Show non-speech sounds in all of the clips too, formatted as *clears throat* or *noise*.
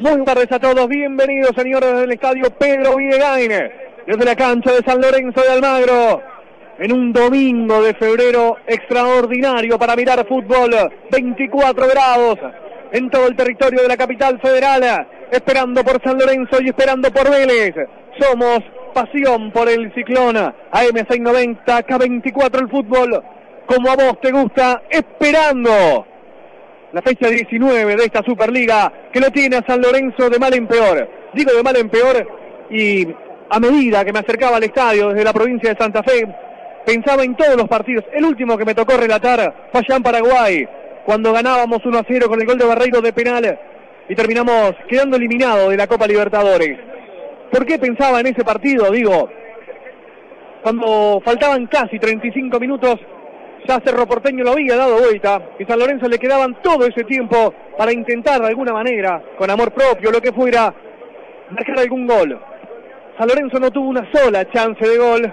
Buenas tardes a todos, bienvenidos señores del estadio Pedro Videgain, desde la cancha de San Lorenzo de Almagro, en un domingo de febrero extraordinario para mirar fútbol, 24 grados en todo el territorio de la capital federal, esperando por San Lorenzo y esperando por Vélez. Somos pasión por el ciclón, AM690, K24 el fútbol, como a vos te gusta, esperando la fecha 19 de esta Superliga que lo tiene a San Lorenzo de mal en peor. Digo de mal en peor y a medida que me acercaba al estadio desde la provincia de Santa Fe, pensaba en todos los partidos. El último que me tocó relatar fue allá en Paraguay, cuando ganábamos 1 a 0 con el gol de Barreiro de penal y terminamos quedando eliminados de la Copa Libertadores. ¿Por qué pensaba en ese partido? Digo, cuando faltaban casi 35 minutos ya Cerro Porteño lo había dado vuelta y San Lorenzo le quedaban todo ese tiempo para intentar de alguna manera, con amor propio, lo que fuera, marcar algún gol. San Lorenzo no tuvo una sola chance de gol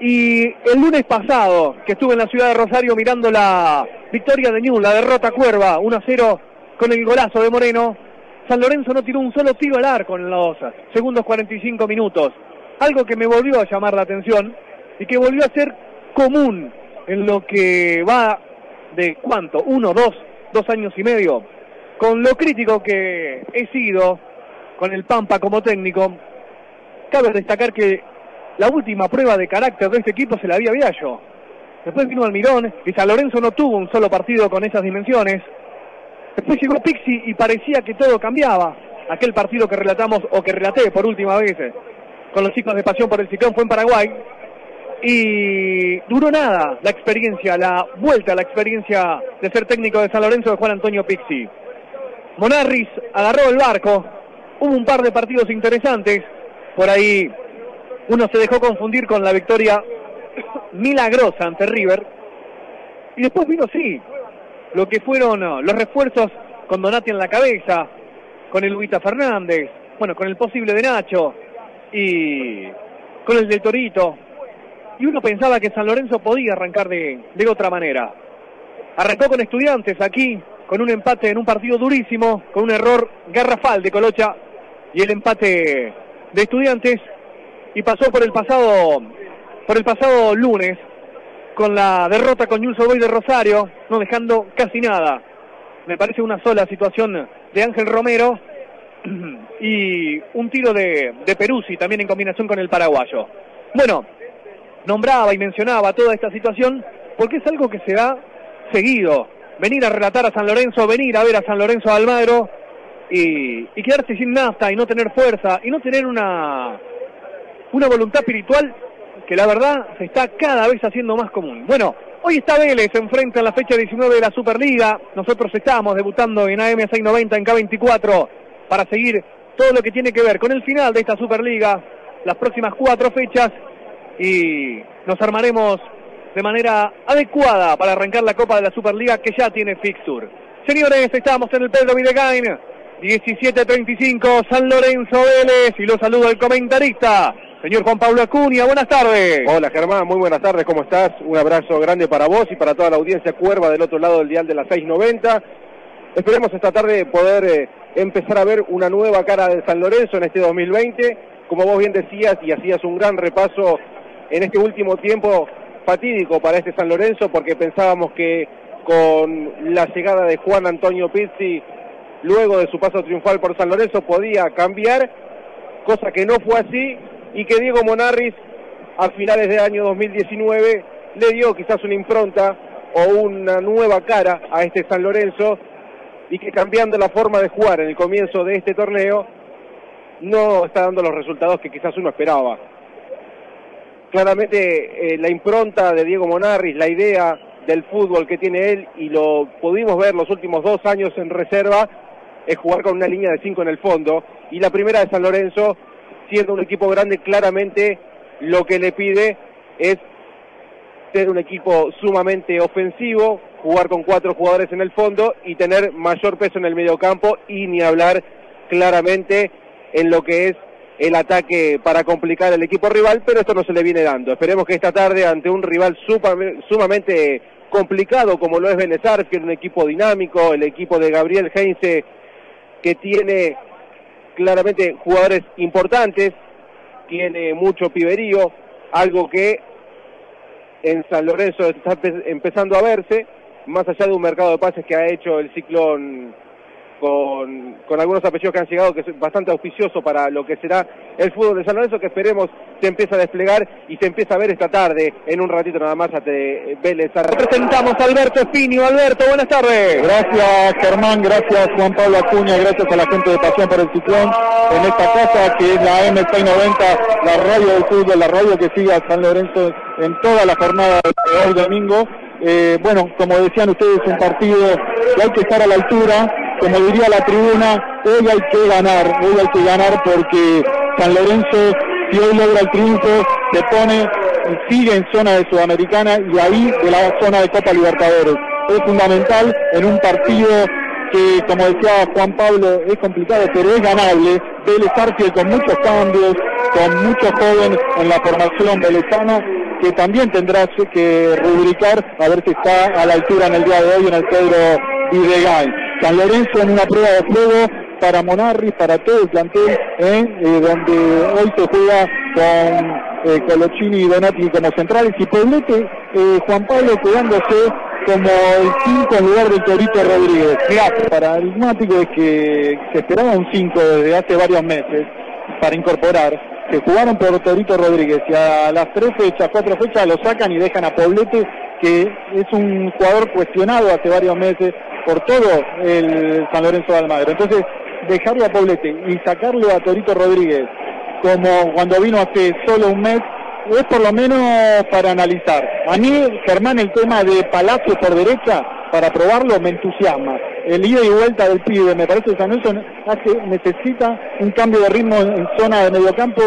y el lunes pasado, que estuve en la ciudad de Rosario mirando la victoria de Ñul, la derrota Cuerva, 1 0 con el golazo de Moreno, San Lorenzo no tiró un solo tiro al arco en los segundos 45 minutos. Algo que me volvió a llamar la atención y que volvió a ser común en lo que va de cuánto, uno, dos, dos años y medio, con lo crítico que he sido con el Pampa como técnico, cabe destacar que la última prueba de carácter de este equipo se la había Viallo. Después vino Almirón y San Lorenzo no tuvo un solo partido con esas dimensiones. Después llegó Pixi y parecía que todo cambiaba. Aquel partido que relatamos o que relaté por última vez con los chicos de Pasión por el Ciclón fue en Paraguay y duró nada la experiencia, la vuelta la experiencia de ser técnico de San Lorenzo de Juan Antonio Pixi. Monarris agarró el barco, hubo un par de partidos interesantes, por ahí uno se dejó confundir con la victoria *coughs* milagrosa ante River, y después vino sí, lo que fueron los refuerzos con Donati en la cabeza, con el Luita Fernández, bueno, con el posible de Nacho y con el del Torito, y uno pensaba que San Lorenzo podía arrancar de, de otra manera. Arrancó con estudiantes aquí, con un empate en un partido durísimo, con un error garrafal de Colocha y el empate de estudiantes y pasó por el pasado por el pasado lunes con la derrota con Newell's Boy de Rosario, no dejando casi nada. Me parece una sola situación de Ángel Romero *clears throat* y un tiro de, de Peruzzi también en combinación con el paraguayo. Bueno, nombraba y mencionaba toda esta situación porque es algo que se da seguido. Venir a relatar a San Lorenzo, venir a ver a San Lorenzo de Almagro y, quedarse sin nafta y no tener fuerza y no tener una, una voluntad espiritual que la verdad se está cada vez haciendo más común. Bueno, hoy está Vélez enfrenta en la fecha 19 de la Superliga. Nosotros estamos debutando en AM 690 en K24 para seguir todo lo que tiene que ver con el final de esta Superliga, las próximas cuatro fechas y nos armaremos de manera adecuada para arrancar la Copa de la Superliga que ya tiene fixture. Señores, estamos en el Pedro Videgain, 17.35, San Lorenzo Vélez, y lo saludo el comentarista, señor Juan Pablo Acuña, buenas tardes. Hola Germán, muy buenas tardes, ¿cómo estás? Un abrazo grande para vos y para toda la audiencia cuerva del otro lado del dial de las 6.90. Esperemos esta tarde poder eh, empezar a ver una nueva cara de San Lorenzo en este 2020. Como vos bien decías y hacías un gran repaso en este último tiempo fatídico para este San Lorenzo porque pensábamos que con la llegada de Juan Antonio Pizzi luego de su paso triunfal por San Lorenzo podía cambiar, cosa que no fue así y que Diego Monarris a finales del año 2019 le dio quizás una impronta o una nueva cara a este San Lorenzo y que cambiando la forma de jugar en el comienzo de este torneo no está dando los resultados que quizás uno esperaba claramente eh, la impronta de Diego Monarris, la idea del fútbol que tiene él, y lo pudimos ver los últimos dos años en reserva, es jugar con una línea de cinco en el fondo, y la primera de San Lorenzo, siendo un equipo grande, claramente lo que le pide es ser un equipo sumamente ofensivo, jugar con cuatro jugadores en el fondo y tener mayor peso en el mediocampo y ni hablar claramente en lo que es el ataque para complicar al equipo rival, pero esto no se le viene dando. Esperemos que esta tarde, ante un rival sumamente complicado como lo es Benesar, que es un equipo dinámico, el equipo de Gabriel Heinze, que tiene claramente jugadores importantes, tiene mucho piberío, algo que en San Lorenzo está empezando a verse, más allá de un mercado de pases que ha hecho el ciclón con, con algunos apellidos que han llegado, que es bastante auspicioso para lo que será el fútbol de San Lorenzo, que esperemos se empiece a desplegar y se empieza a ver esta tarde, en un ratito nada más, ante Vélez. Presentamos a Alberto Espinio. Alberto, buenas tardes. Gracias, Germán, gracias, Juan Pablo Acuña, gracias a la gente de Pasión por el Ciclón, en esta casa que es la M690, la radio del fútbol, la radio que sigue a San Lorenzo en toda la jornada de hoy domingo. Eh, bueno, como decían ustedes, un partido que hay que estar a la altura, como diría la tribuna, hoy hay que ganar, hoy hay que ganar porque San Lorenzo, si hoy logra el triunfo, se pone, sigue en zona de Sudamericana y ahí de la zona de Copa Libertadores. Es fundamental en un partido que, como decía Juan Pablo, es complicado, pero es ganable. Vélez Arfiel con muchos cambios, con muchos jóvenes en la formación velezana, que también tendrá que rubricar a ver si está a la altura en el día de hoy en el Pedro Videgain. San Lorenzo en una prueba de fuego para Monarri, para todo el plantel, ¿eh? Eh, donde hoy se juega con eh, y Donati como centrales y Poblete, Juan Pablo quedándose como el 5 en lugar de Torito Rodríguez. Para paradigmático es que se esperaba un 5 desde hace varios meses para incorporar. Se jugaron por Torito Rodríguez y a las tres fechas, cuatro fechas lo sacan y dejan a Poblete, que es un jugador cuestionado hace varios meses por todo el San Lorenzo de Almagro. Entonces, dejarlo a Poblete y sacarlo a Torito Rodríguez como cuando vino hace solo un mes, es por lo menos para analizar. A mí, Germán, el tema de Palacio por derecha, para probarlo, me entusiasma. El ida y vuelta del pibe, me parece que San Lorenzo hace, necesita un cambio de ritmo en zona de mediocampo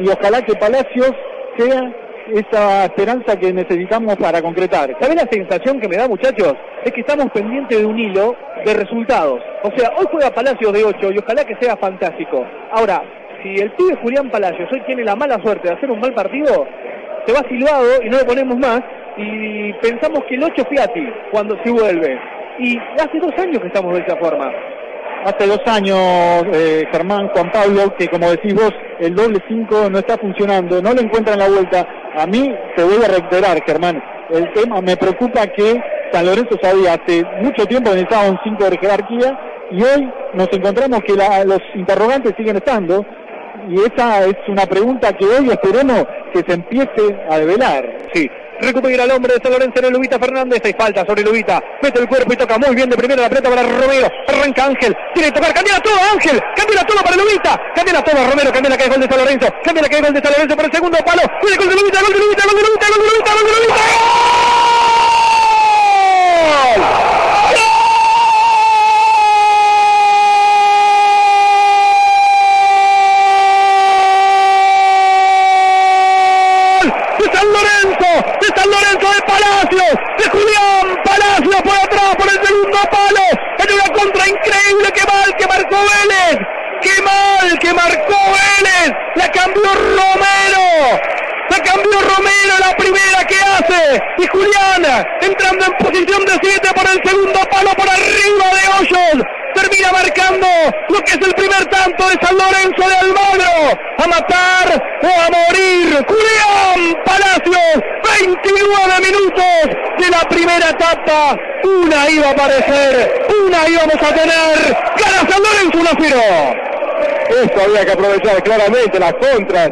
y ojalá que Palacios sea esa esperanza que necesitamos para concretar. ¿Sabes la sensación que me da, muchachos? Es que estamos pendientes de un hilo de resultados. O sea, hoy juega Palacios de 8 y ojalá que sea fantástico. Ahora, si el pibe Julián Palacios hoy tiene la mala suerte de hacer un mal partido, se va silbado y no lo ponemos más y pensamos que el 8 es Piatti cuando se vuelve. Y hace dos años que estamos de esa forma hace dos años, eh, Germán, Juan Pablo, que como decís vos, el doble 5 no está funcionando, no le encuentran la vuelta. A mí te voy a reiterar, Germán, el tema me preocupa que San Lorenzo sabía hace mucho tiempo que necesitaba un 5 de jerarquía y hoy nos encontramos que los interrogantes siguen estando y esa es una pregunta que hoy esperemos que se empiece a develar. Sí, recupera el hombre de San Lorenzo en el Lubita Fernández, hay falta sobre Lubita, mete el cuerpo y toca muy bien de primera. La pelota para Romero, arranca Ángel, tiene que tocar, cambia todo Ángel, cambia todo para Lubita, cambia todo Romero, cambia que hay gol de San Lorenzo, cambia que hay gol de San Lorenzo por el segundo palo, viene gol de Lubita, gol de Lubita, gol de Lubita, gol de Lubita, gol de Lubita, gol de Lubita. San Lorenzo de Palacios, de Julián Palacios por atrás, por el segundo palo, en una contra increíble, qué mal que marcó Vélez, qué mal que marcó Vélez, la cambió Romero, la cambió Romero la primera que hace. Y Julián entrando en posición de 7 por el segundo palo por arriba de Hoyos termina marcando lo que es el primer tanto de San Lorenzo de Almagro. A matar o a morir. Julián Palacios, 29 minutos de la primera etapa. Una iba a aparecer, una íbamos a tener. Gana San Lorenzo 1 0. Eso había que aprovechar claramente las contras.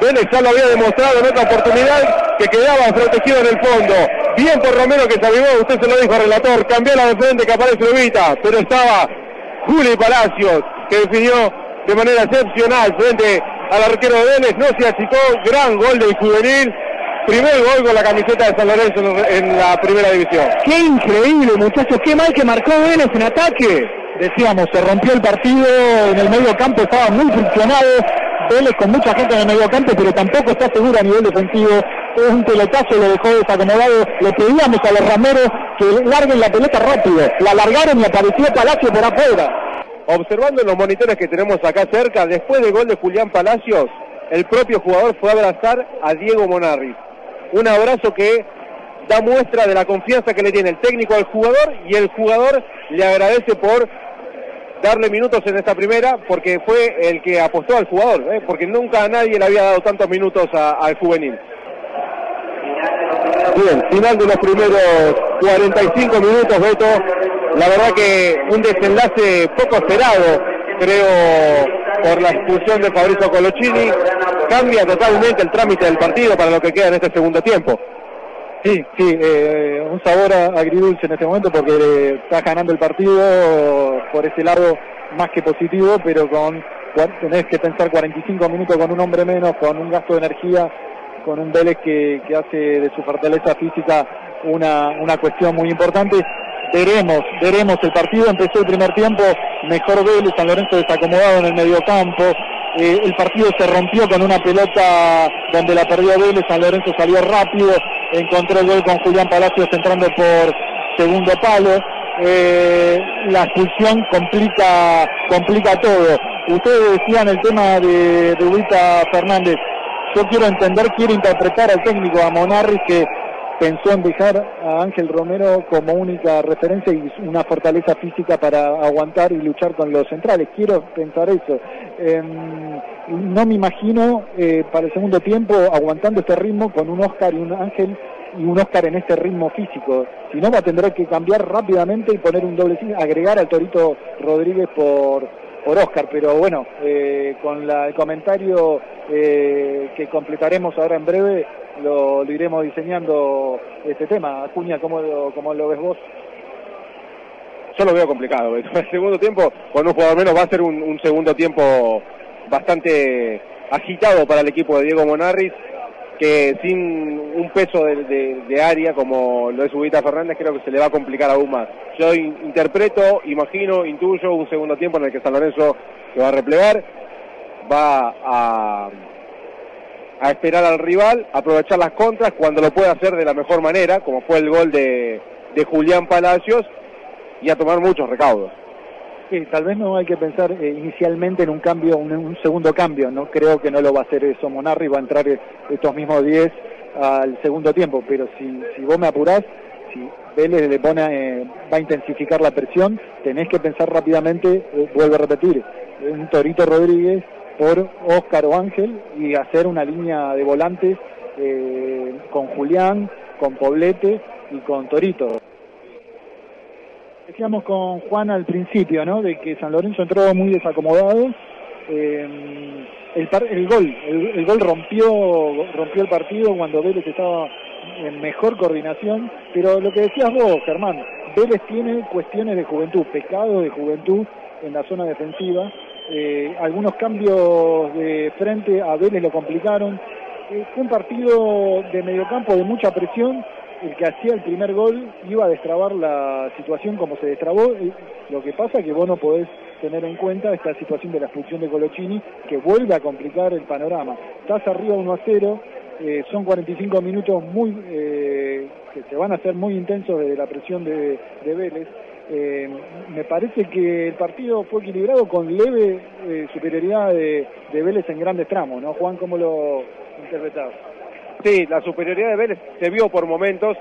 Vélez ya lo había demostrado en otra oportunidad que quedaba protegido en el fondo. Bien por Romero que se avivó, usted se lo dijo al relator, cambió la de frente que aparece Lubita, pero estaba Juli Palacios, que definió de manera excepcional frente al arquero de Vélez, no se achicó, gran gol del juvenil, primer gol con la camiseta de San Lorenzo en la primera división. Qué increíble muchachos, qué mal que marcó Vélez en ataque. Decíamos, se rompió el partido en el medio campo, estaba muy funcionado, Vélez con mucha gente en el medio campo, pero tampoco está seguro a nivel defensivo. Es un pelotazo, lo dejó desacomodado. Le pedíamos a los rameros que larguen la pelota rápido. La largaron y apareció Palacio por afuera. Observando los monitores que tenemos acá cerca, después del gol de Julián Palacios, el propio jugador fue a abrazar a Diego Monarri. Un abrazo que da muestra de la confianza que le tiene el técnico al jugador y el jugador le agradece por darle minutos en esta primera porque fue el que apostó al jugador, ¿eh? porque nunca nadie le había dado tantos minutos al juvenil. Bien, final de los primeros 45 minutos, Beto. La verdad que un desenlace poco esperado, creo, por la expulsión de Fabrizio Colochini. Cambia totalmente el trámite del partido para lo que queda en este segundo tiempo. Sí, sí, eh, un sabor agridulce en este momento porque está ganando el partido por ese lado más que positivo, pero con tenés que pensar 45 minutos con un hombre menos, con un gasto de energía, con un Vélez que, hace de su fortaleza física una, una cuestión muy importante. Veremos, veremos el partido, empezó el primer tiempo, mejor Vélez, San Lorenzo desacomodado en el mediocampo, eh, el partido se rompió con una pelota donde la perdió Vélez, San Lorenzo salió rápido, encontró el gol con Julián Palacios entrando por segundo palo. Eh, la expulsión complica, complica todo. Ustedes decían el tema de, de Fernández. Yo quiero entender, quiero interpretar al técnico, a Monarri, que pensó en dejar a Ángel Romero como única referencia y una fortaleza física para aguantar y luchar con los centrales. Quiero pensar eso. Em, no me imagino eh, para el segundo tiempo aguantando este ritmo con un Oscar y un Ángel y un Oscar en este ritmo físico. Si no, va a tener que cambiar rápidamente y poner un doble agregar al Torito Rodríguez por, por Oscar. Pero bueno, eh, con el comentario eh, que completaremos ahora en breve, lo, iremos diseñando este tema. Acuña, ¿cómo lo, cómo lo ves vos? Yo lo veo complicado. *laughs* El segundo tiempo, con un jugador menos, va a ser un, segundo tiempo bastante agitado para el equipo de Diego Monarris, que sin un peso de, área como lo es Ubita Fernández, creo que se le va a complicar aún más. Yo interpreto, imagino, intuyo un segundo tiempo en el que San Lorenzo se va a replegar, va a a esperar al rival, aprovechar las contras cuando lo pueda hacer de la mejor manera, como fue el gol de, Julián Palacios, y a tomar muchos recaudos. Sí, tal vez no hay que pensar eh, inicialmente en un cambio, un, segundo cambio, no creo que no lo va a hacer eso Monarri, va a entrar eh, estos mismos 10 al segundo tiempo, pero si, si vos me apurás, si Vélez le pone, eh, va a intensificar la presión, tenés que pensar rápidamente, vuelvo a repetir, un Torito Rodríguez por Óscar o Ángel y hacer una línea de volantes eh, con Julián, con Poblete y con Torito. Decíamos con Juan al principio, ¿no? De que San Lorenzo entró muy desacomodado. Eh, el, gol, el, gol rompió, rompió el partido cuando Vélez estaba en mejor coordinación, pero lo que decías vos, Germán, Vélez tiene cuestiones de juventud, pecados de juventud en la zona defensiva, eh, algunos cambios de frente a Vélez lo complicaron. Eh, fue un partido de mediocampo de mucha presión. El que hacía el primer gol iba a destrabar la situación como se destrabó. Lo que pasa es que vos no podés tener en cuenta esta situación de la expulsión de Colochini que vuelve a complicar el panorama. Estás arriba 1 a 0, eh, son 45 minutos muy que se van a hacer muy intensos desde la presión de Vélez. Eh, me parece que el partido fue equilibrado con leve eh, superioridad de, Vélez en grandes tramos, ¿no? Juan, ¿cómo lo interpretás? Sí, la superioridad de Vélez se vio por momentos.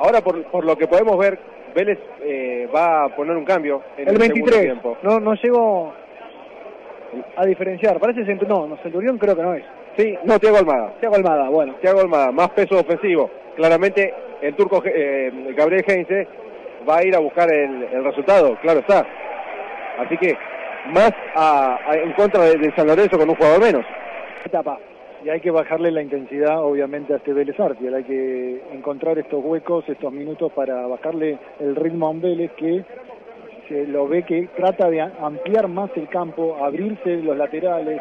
Ahora, por, lo que podemos ver, Vélez eh, va a poner un cambio en el, 23. Tiempo. No, no llegó a diferenciar. Parece no, no, Centurión creo que no es. Sí, no, Tiago Almada. Tiago Almada, bueno. Tiago Almada, más peso ofensivo. Claramente el turco Gabriel Heinze va a ir a buscar el, resultado, claro está. Así que más en contra de, San Lorenzo con un jugador menos. Etapa. Y hay que bajarle la intensidad, obviamente, a este Vélez Arfiel. Hay que encontrar estos huecos, estos minutos para bajarle el ritmo a un Vélez que se lo ve que trata de ampliar más el campo, abrirse los laterales,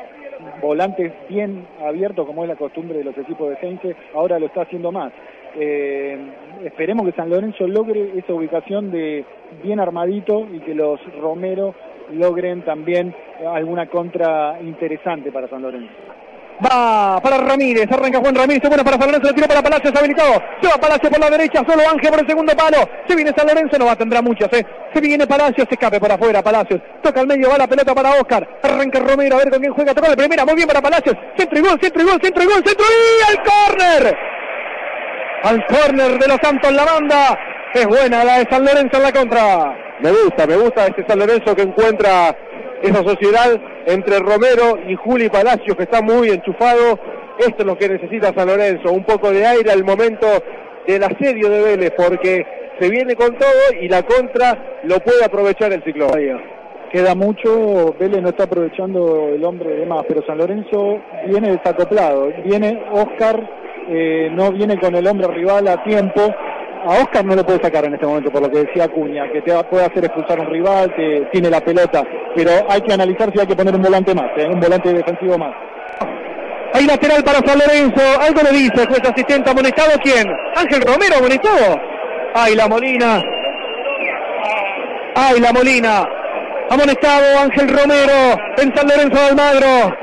volantes bien abiertos, como es la costumbre de los equipos de Heinze, ahora lo está haciendo más. Eh, esperemos que San Lorenzo logre esa ubicación de bien armadito y que los Romero logren también alguna contra interesante para San Lorenzo. Va para Ramírez, arranca Juan Ramírez, bueno para San Lorenzo, lo tiro para Palacios, habilitado. Se va Palacios por la derecha, solo Ángel por el segundo palo. Se viene San Lorenzo, no va, tendrá muchos, ¿eh? Se viene Palacios, se escape por afuera, Palacios. Toca al medio, va la pelota para Oscar. Arranca Romero, a ver con quién juega. Toca de primera, muy bien para Palacios. Centro y gol, centro y gol, centro y gol, centro y al córner al córner de los Santos la banda. Es buena la de San Lorenzo en la contra. Me gusta, me gusta este San Lorenzo que encuentra esa sociedad entre Romero y Juli Palacios que está muy enchufado. Esto es lo que necesita San Lorenzo, un poco de aire al momento del asedio de Vélez, porque se viene con todo y la contra lo puede aprovechar el ciclón. Queda mucho, Vélez no está aprovechando el hombre de más, pero San Lorenzo viene desacoplado. Viene Oscar, eh, no viene con el hombre rival a tiempo. A Oscar no lo puede sacar en este momento, por lo que decía Acuña, que te puede hacer expulsar un rival, que tiene la pelota, pero hay que analizar si hay que poner un volante más, eh, un volante defensivo más. Hay lateral para San Lorenzo. Algo le dice el juez asistente amonestado. ¿Quién? Ángel Romero amonestado. Ay, la Molina. Ay, la Molina. Amonestado Ángel Romero en San Lorenzo de Almagro.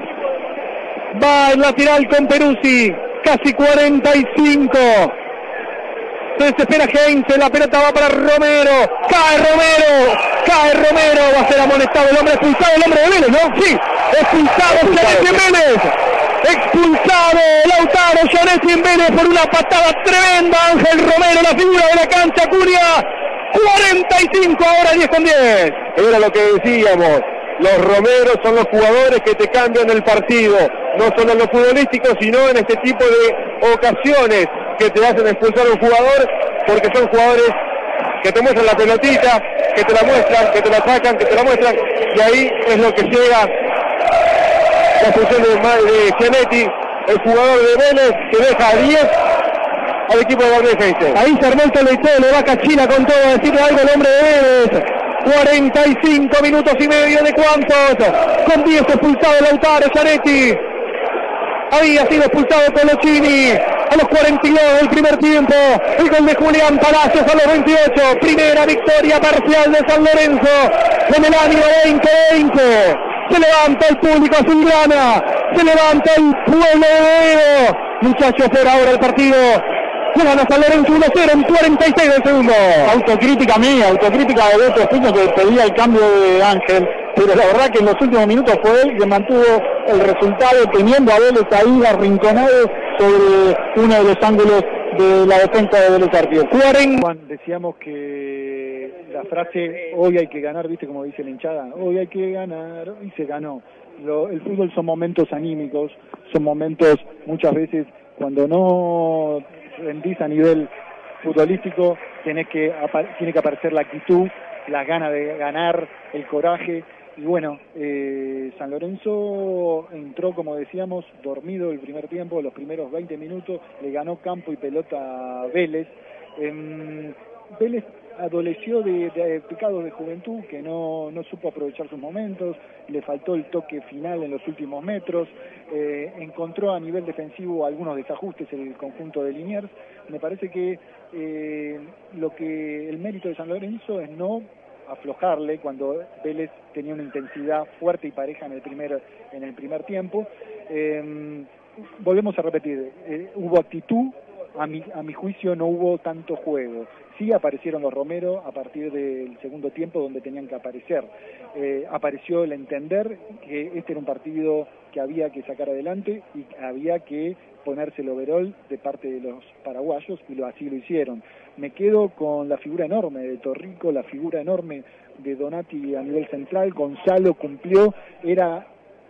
Va el lateral con Peruzzi. Casi 45. Se desespera Heinze, la pelota va para Romero, cae Romero, cae Romero, va a ser amonestado el hombre expulsado, el hombre de Vélez, ¿no? Sí, expulsado, expulsado. Vélez, expulsado Lautaro en Vélez por una patada tremenda, Ángel Romero, la figura de la cancha, Curia, 45 ahora 10 con 10. Era lo que decíamos, los Romeros son los jugadores que te cambian el partido, no solo en lo futbolístico, sino en este tipo de ocasiones que te hacen expulsar a un jugador, porque son jugadores que te muestran la pelotita, que te la muestran, que te la sacan, que te la muestran, y ahí es lo que llega la expulsión de, de Gianetti, el jugador de Vélez, que deja a 10 al equipo de Valdez Ahí se armó el le va Cachina con todo, decirle algo el hombre de Vélez. 45 minutos y medio de cuántos, con 10 expulsado Lautaro Gianetti. Había sido expulsado Colochini a los 42 del primer tiempo. El gol de Julián Palacios a los 28. Primera victoria parcial de San Lorenzo en el año 2020. Se levanta el público azulgrana. Se levanta el pueblo de Edo. Muchachos, por ahora el partido. Gana San Lorenzo 1-0 en 46 del segundo. Autocrítica mía, autocrítica de Beto Espino que pedía el cambio de Ángel pero la verdad que en los últimos minutos fue él que mantuvo el resultado teniendo a Vélez ahí arrinconado sobre uno de los ángulos de la defensa de Vélez Artios. Juan, decíamos que la frase hoy hay que ganar, viste como dice la hinchada, hoy hay que ganar y se ganó. el fútbol son momentos anímicos, son momentos muchas veces cuando no rendís a nivel futbolístico, tenés que, tiene que aparecer la actitud, las ganas de ganar, el coraje, y bueno, eh, San Lorenzo entró, como decíamos, dormido el primer tiempo, los primeros 20 minutos, le ganó campo y pelota a Vélez. Em, Vélez adoleció de, pecados de juventud, que no, no, supo aprovechar sus momentos, le faltó el toque final en los últimos metros, eh, encontró a nivel defensivo algunos desajustes en el conjunto de Liniers. Me parece que eh, lo que el mérito de San Lorenzo es no aflojarle cuando Vélez tenía una intensidad fuerte y pareja en el primer, en el primer tiempo. Em, volvemos a repetir, eh, hubo actitud, a mi, a mi juicio no hubo tanto juego. Sí aparecieron los Romero a partir del segundo tiempo donde tenían que aparecer. Eh, apareció el entender que este era un partido que había que sacar adelante y había que ponerse el overall de parte de los paraguayos y lo, así lo hicieron. Me quedo con la figura enorme de Torrico, la figura enorme de Donati a nivel central. Gonzalo cumplió, era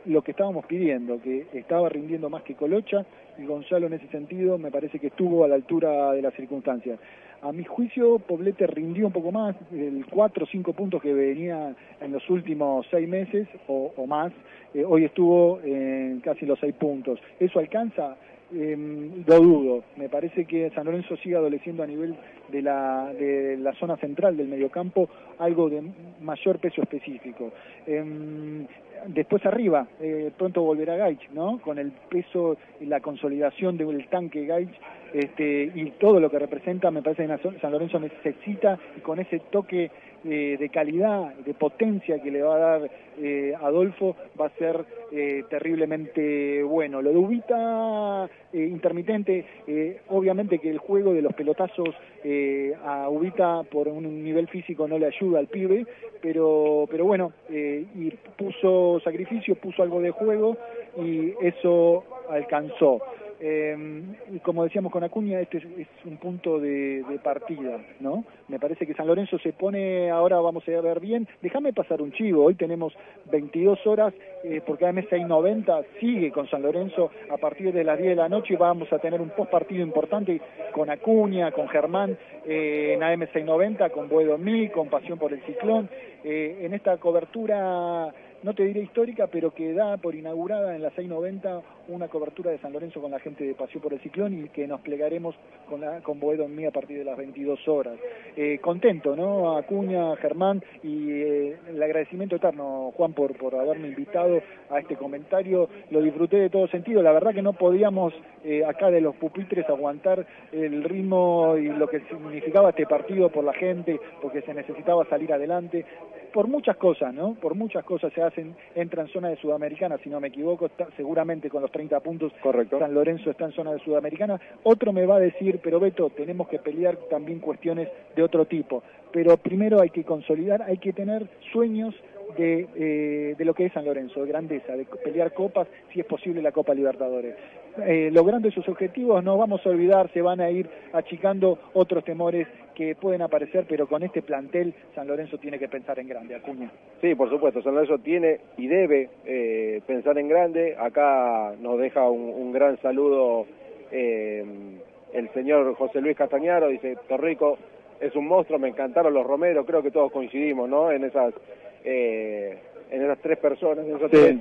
lo que estábamos pidiendo, que estaba rindiendo más que Colocha y Gonzalo en ese sentido me parece que estuvo a la altura de las circunstancias. A mi juicio, Poblete rindió un poco más, el 4 o 5 puntos que venía en los últimos 6 meses o, más, eh, hoy estuvo en casi los 6 puntos. ¿Eso alcanza? Eh, lo dudo. Me parece que San Lorenzo sigue adoleciendo a nivel de la, de la zona central del mediocampo algo de mayor peso específico. Em, después arriba, eh, pronto volverá Gaich, ¿no? Con el peso y la consolidación del tanque Gaich este, y todo lo que representa, me parece que San Lorenzo necesita, y con ese toque eh, de calidad, de potencia que le va a dar eh, Adolfo, va a ser eh, terriblemente bueno. Lo de Ubita intermitente, obviamente que el juego de los pelotazos a Ubita por un nivel físico no le ayuda al pibe, pero, pero bueno, y puso sacrificio, puso algo de juego y eso alcanzó. Eh, como decíamos con Acuña, este es, un punto de, de, partida, ¿no? Me parece que San Lorenzo se pone, ahora vamos a ver bien, déjame pasar un chivo, hoy tenemos 22 horas, eh, porque AM 690 sigue con San Lorenzo a partir de las 10 de la noche vamos a tener un post partido importante con Acuña, con Germán eh, en AM 690, con Buedo Mí, con Pasión por el Ciclón, eh, en esta cobertura no te diré histórica, pero que da por inaugurada en la 690 una cobertura de San Lorenzo con la gente de Pasión por el Ciclón y que nos plegaremos con, la, con Boedo en mí a partir de las 22 horas. Eh, contento, ¿no? Acuña, Germán y eh, el agradecimiento eterno, Juan, por, por haberme invitado a este comentario. Lo disfruté de todo sentido. La verdad que no podíamos eh, acá de los pupitres aguantar el ritmo y lo que significaba este partido por la gente, porque se necesitaba salir adelante. Por muchas cosas, ¿no? Por muchas cosas se hacen, entra en zona de Sudamericana, si no me equivoco, está, seguramente con los 30 puntos Correcto. San Lorenzo está en zona de Sudamericana. Otro me va a decir, pero Beto, tenemos que pelear también cuestiones de otro tipo. Pero primero hay que consolidar, hay que tener sueños de, eh, de lo que es San Lorenzo, de grandeza, de pelear copas, si es posible la Copa Libertadores. Eh, logrando esos objetivos no vamos a olvidar, se van a ir achicando otros temores que pueden aparecer, pero con este plantel San Lorenzo tiene que pensar en grande, Acuña. Sí, por supuesto, San Lorenzo tiene y debe eh, pensar en grande. Acá nos deja un, un gran saludo eh, el señor José Luis Castañaro, dice, Torrico es un monstruo, me encantaron los Romero, creo que todos coincidimos, ¿no? En esas, eh, en esas tres personas, en esos sí. tres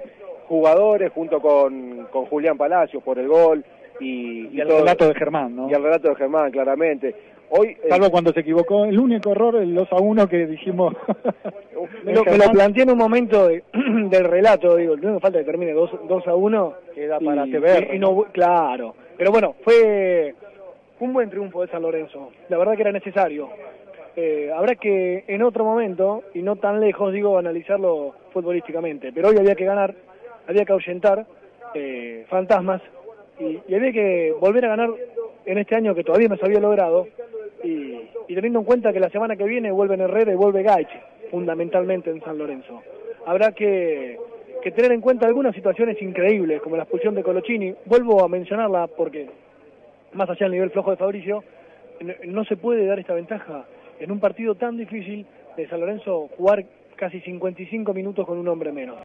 jugadores, junto con, con Julián Palacios por el gol. Y, y, y el todo, relato de Germán, ¿no? Y el relato de Germán, claramente. Hoy, Salvo eh, cuando se equivocó, el único error, el 2 a 1 que dijimos. *laughs* me, lo, me, lo, planteé en un momento de, *clears throat* del relato, digo, no falta que termine 2, 2 a 1. Queda para y, y no, claro. Pero bueno, fue un buen triunfo de San Lorenzo. La verdad que era necesario. Eh, habrá que en otro momento, y no tan lejos, digo, analizarlo futbolísticamente. Pero hoy había que ganar, había que ahuyentar eh, fantasmas y, y, había que volver a ganar en este año que todavía no se había logrado. Y, teniendo en cuenta que la semana que viene vuelven Herrera y vuelve Gaich, fundamentalmente en San Lorenzo. Habrá que, que tener en cuenta algunas situaciones increíbles, como la expulsión de Colochini. Vuelvo a mencionarla porque, más allá del nivel flojo de Fabricio, no se puede dar esta ventaja en un partido tan difícil de San Lorenzo jugar casi 55 minutos con un hombre menos.